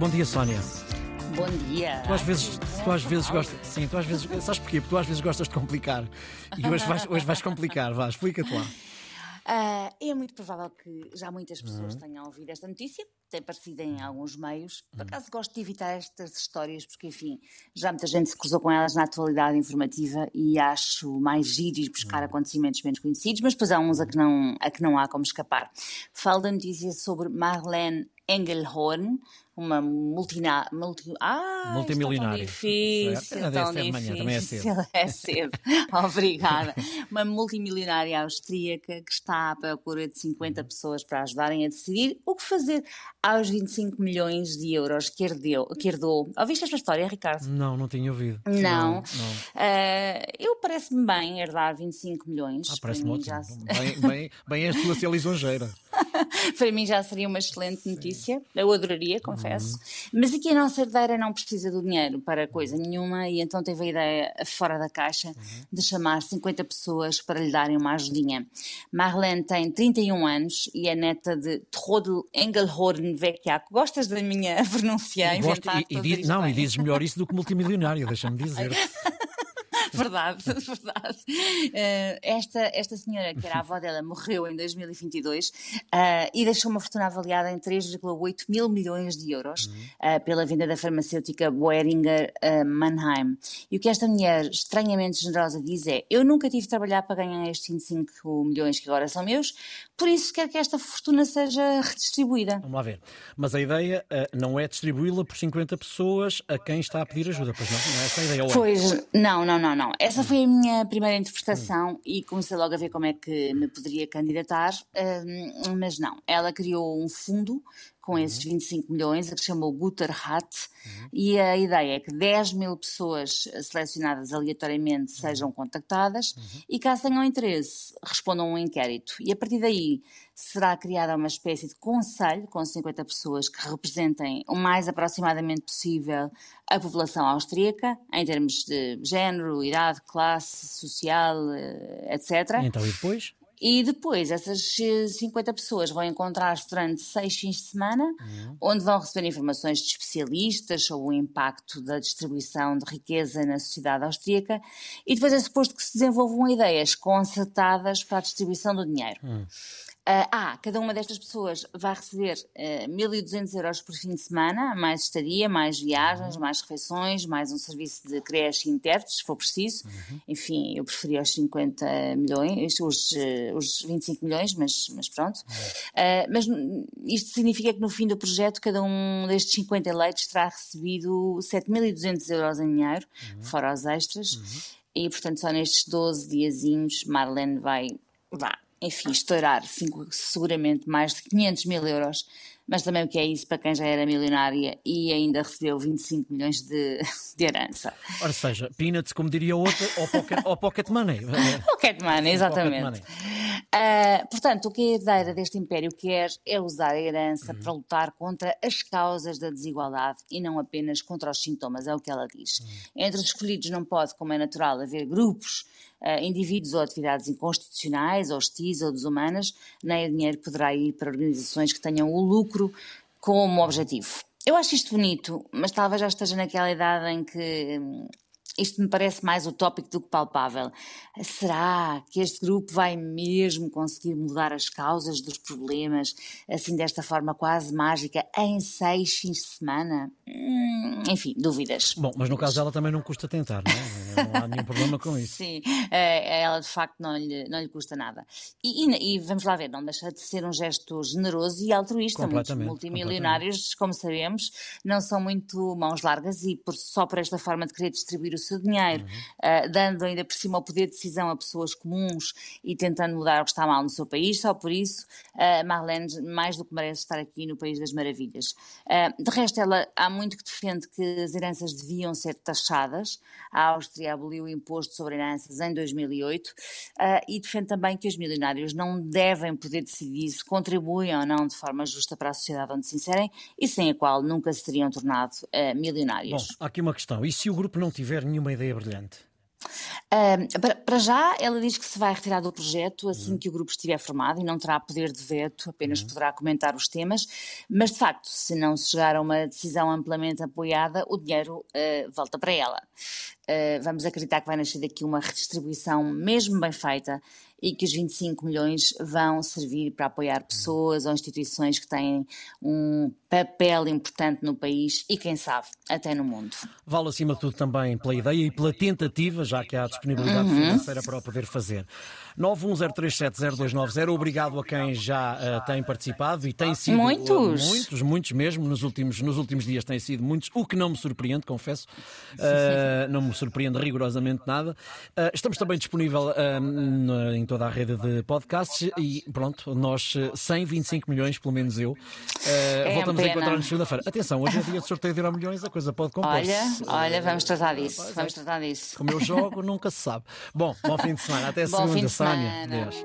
Bom dia, Sónia. Bom dia. Tu às vezes, tu às vezes gostas. Sim, tu às vezes. Sabes porquê? Porque tu às vezes gostas de complicar. E hoje vais, hoje vais complicar. Vá, explica-te lá. Uh, é muito provável que já muitas pessoas uhum. tenham ouvido esta notícia, tem aparecido em alguns meios. Por acaso gosto de evitar estas histórias, porque, enfim, já muita gente se cruzou com elas na atualidade informativa e acho mais giro ir buscar acontecimentos menos conhecidos, mas depois há uns a que não, a que não há como escapar. Falo da notícia sobre Marlene Engelhorn, uma multina, multi, ah, multimilionária. Difícil, é, tão difícil. Manhã, também é cedo. É cedo. Obrigada. Uma multimilionária austríaca que está à procura de 50 pessoas para ajudarem a decidir o que fazer aos 25 milhões de euros que herdeu. Que herdou. Ouviste esta história, Ricardo? Não, não tinha ouvido. Não. não, não. Uh, eu parece-me bem herdar 25 milhões. Ah, parece-me ótimo. Já... Bem, bem, bem és tu a ser lisonjeira. para mim já seria uma excelente notícia. Eu adoraria, confesso. Uhum. Mas aqui a nossa herdeira não precisa do dinheiro para coisa nenhuma e então teve a ideia fora da caixa uhum. de chamar 50 pessoas para lhe darem uma ajudinha. Marlene tem 31 anos e é neta de Trodl Engelhorn Vecchiaco. Gostas da minha pronúncia? Gosto, e, e não, e dizes melhor isso do que multimilionário, deixa-me dizer. verdade, verdade. Uh, esta, esta senhora, que era a avó dela, morreu em 2022 uh, eh, e deixou uma fortuna avaliada em 3,8 mil milhões de euros uh, pela venda da farmacêutica Boehringer Mannheim. E o que esta mulher estranhamente generosa diz é: Eu nunca tive de trabalhar para ganhar estes 25 milhões que agora são meus, por isso quero que esta fortuna seja redistribuída. Vamos lá ver. Mas a ideia não é distribuí-la por 50 pessoas a quem está a pedir ajuda, pois não? Não é essa a ideia? Pois, não, não, não, não. Essa foi a minha primeira interpretação e comecei logo a ver como é que me poderia candidatar, hum, mas não. Ela criou um fundo com esses 25 uhum. milhões, a que chamou Guter Hat, uhum. e a ideia é que 10 mil pessoas selecionadas aleatoriamente uhum. sejam contactadas uhum. e, caso tenham interesse, respondam a um inquérito. E a partir daí será criada uma espécie de conselho com 50 pessoas que representem o mais aproximadamente possível a população austríaca, em termos de género, idade, classe social, eh, etc. Então, e depois? E depois essas 50 pessoas vão encontrar-se durante seis fins de semana, uhum. onde vão receber informações de especialistas sobre o impacto da distribuição de riqueza na sociedade austríaca e depois é suposto que se desenvolvam ideias concertadas para a distribuição do dinheiro. Uhum. Uh, ah, cada uma destas pessoas vai receber uh, ah, 1.200 euros por fim de semana, mais estadia, mais viagens, uhum. mais refeições, mais um serviço de creche e intérpretes, se for preciso. Uhum. Enfim, eu preferi os 50 milhões, os, uh, os 25 milhões, mas, mas pronto. Uhum. mas isto significa que no fim do projeto, cada um destes 50 eleitos terá recebido 7.200 euros em dinheiro, uhum. fora os extras. Uhum. E, portanto, só nestes 12 diazinhos, Marlene vai, vá, enfim, estourar seguramente mais de 500 mil euros, mas também o que é isso para quem já era milionária e ainda recebeu 25 milhões de, de herança. Ora seja, peanuts, como diria outra, ou pocket, ou pocket money. pocket money, exatamente. Pocket money. Uh, portanto, o que a herdeira deste império quer é usar a herança uhum. para lutar contra as causas da desigualdade e não apenas contra os sintomas, é o que ela diz. Uhum. Entre os escolhidos não pode, como é natural, haver grupos indivíduos ou atividades inconstitucionais, hostis ou desumanas, nem o dinheiro poderá ir para organizações que tenham o lucro como objetivo. Eu acho isto bonito, mas talvez já esteja naquela idade em que hum, isto me parece mais utópico do que palpável. Será que este grupo vai mesmo conseguir mudar as causas dos problemas, assim desta forma quase mágica, em seis fins de semana? Hum, enfim, dúvidas. Bom, mas no caso dela também não custa tentar, não é? Não há nenhum problema com isso. Sim, é, ela de facto não lhe, não lhe custa nada. E, e, e, vamos lá ver, não deixa de ser um gesto generoso e altruísta. Muitos multimilionários, como sabemos, não são muito mãos largas e por, só por esta forma de querer distribuir o seu dinheiro, uhum. uh, dando ainda por cima o poder de decisão a pessoas comuns e tentando mudar o que está mal no seu país, só por isso uh, Marlene mais do que merece estar aqui no País das Maravilhas. Uh, de resto, ela há muito que defende que as heranças deviam ser taxadas. A Áustria aboliu o imposto sobre heranças em 2008 e defende também que os milionários não devem poder decidir se contribuem ou não de forma justa para a sociedade onde se inserem e sem a qual nunca se teriam tornado milionários. Bom, há aqui uma questão. E se o grupo não tiver nenhuma ideia brilhante? Para, para, já, ela diz que se vai retirar do projeto assim uhum. que o grupo estiver formado e não terá poder de veto, apenas uhum. poderá comentar os temas. Mas, de facto, se não se chegar a uma decisão amplamente apoiada, o dinheiro uh, volta para ela. Uh, vamos acreditar que vai nascer daqui uma redistribuição mesmo bem feita e que os 25 milhões vão servir para apoiar pessoas ou instituições que têm um papel importante no país e, quem sabe, até no mundo. Vale acima de tudo também pela ideia e pela tentativa, já que há disponibilidade uhum. financeira para o poder fazer. 910370290, obrigado a quem já uh, tem participado e tem sido muitos, uh, muitos, muitos mesmo, nos últimos, nos últimos dias têm sido muitos, o que não me surpreende, confesso, uh, não me surpreende rigorosamente nada. estamos também disponível em toda a rede de podcasts e pronto, nós 125 milhões, pelo menos eu, é voltamos a encontrar-nos segunda-feira. Atenção, hoje é dia de sorteio de Euro Milhões, a coisa pode compor Olha, olha, vamos tratar disso, vamos tratar disso. Como eu jogo, nunca se sabe. Bom, bom fim de semana, até segunda, Sónia. Deus.